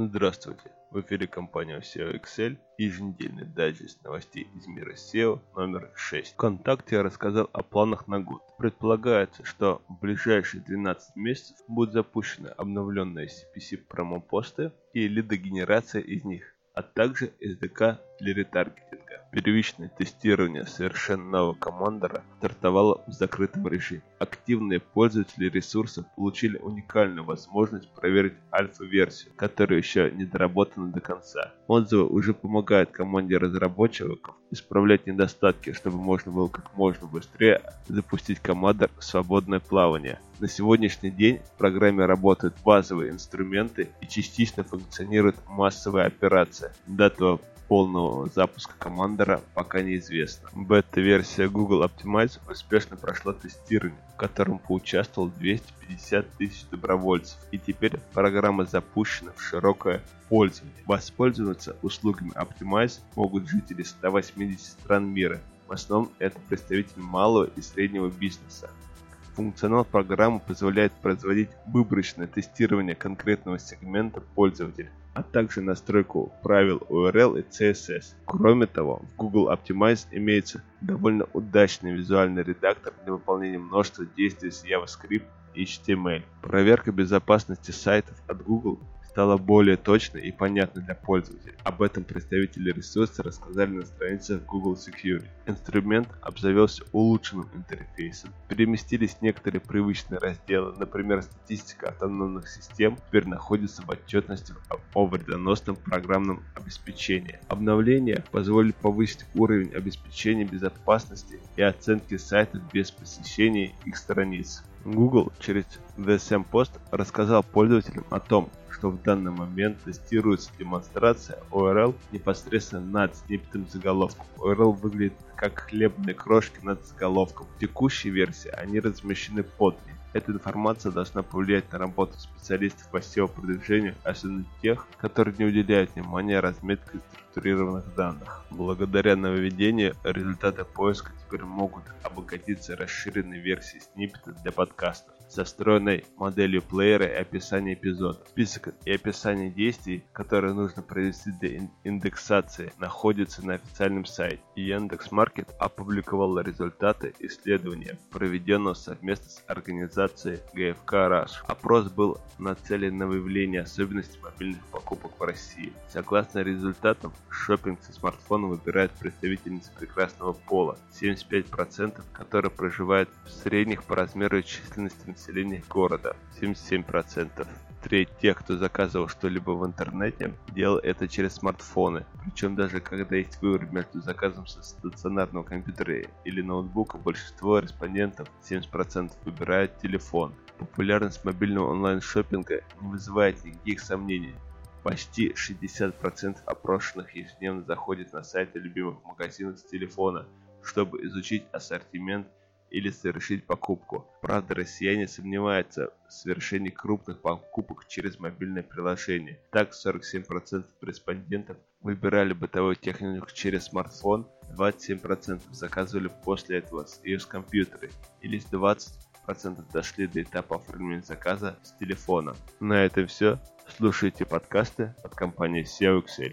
Здравствуйте! В эфире компания SEO Excel и еженедельный дайджест новостей из мира SEO номер 6. ВКонтакте рассказал о планах на год. Предполагается, что в ближайшие 12 месяцев будут запущены обновленные CPC промопосты и лидогенерация из них, а также SDK для ретаргетинга. Первичное тестирование совершенно нового командора стартовало в закрытом режиме. Активные пользователи ресурсов получили уникальную возможность проверить альфа-версию, которая еще не доработана до конца. Отзывы уже помогают команде разработчиков исправлять недостатки, чтобы можно было как можно быстрее запустить командор в свободное плавание. На сегодняшний день в программе работают базовые инструменты и частично функционирует массовая операция. Дата полного запуска Командера пока неизвестно. Бета-версия Google Optimize успешно прошла тестирование, в котором поучаствовало 250 тысяч добровольцев, и теперь программа запущена в широкое пользование. Воспользоваться услугами Optimize могут жители 180 стран мира. В основном это представители малого и среднего бизнеса. Функционал программы позволяет производить выборочное тестирование конкретного сегмента пользователя, а также настройку правил URL и CSS. Кроме того, в Google Optimize имеется довольно удачный визуальный редактор для выполнения множества действий с JavaScript и HTML. Проверка безопасности сайтов от Google стала более точной и понятной для пользователей. Об этом представители ресурса рассказали на страницах Google Security. Инструмент обзавелся улучшенным интерфейсом. Переместились некоторые привычные разделы, например, статистика автономных систем теперь находится в отчетности о вредоносном программном обеспечении. Обновления позволили повысить уровень обеспечения безопасности и оценки сайтов без посещения их страниц. Google через VSM Post рассказал пользователям о том, что в данный момент тестируется демонстрация URL непосредственно над сниппетом заголовком. URL выглядит как хлебные крошки над заголовком. В текущей версии они размещены под ним. Эта информация должна повлиять на работу специалистов по SEO-продвижению, особенно тех, которые не уделяют внимания разметке структурированных данных. Благодаря нововведению результаты поиска теперь могут обогатиться расширенной версией сниппета для подкастов со встроенной моделью плеера и описания эпизода. Список и описание действий, которые нужно провести для индексации, находится на официальном сайте. Яндекс.Маркет опубликовал результаты исследования, проведенного совместно с организацией ГФК Rush. Опрос был нацелен на выявление особенностей мобильных покупок в России. Согласно результатам, шопинг со смартфоном выбирают представительницы прекрасного пола, 75%, которые проживают в средних по размеру численности населения города 77%. Треть тех, кто заказывал что-либо в интернете, делал это через смартфоны. Причем даже когда есть выбор между заказом со стационарного компьютера или ноутбука, большинство респондентов, 70% выбирают телефон. Популярность мобильного онлайн-шоппинга не вызывает никаких сомнений. Почти 60% опрошенных ежедневно заходят на сайты любимых магазинов с телефона, чтобы изучить ассортимент или совершить покупку. Правда, россияне сомневаются в совершении крупных покупок через мобильное приложение. Так, 47% респондентов выбирали бытовую технику через смартфон, 27% заказывали после этого ее с компьютера, и лишь 20% дошли до этапа оформления заказа с телефона. На этом все. Слушайте подкасты от компании SEO Excel.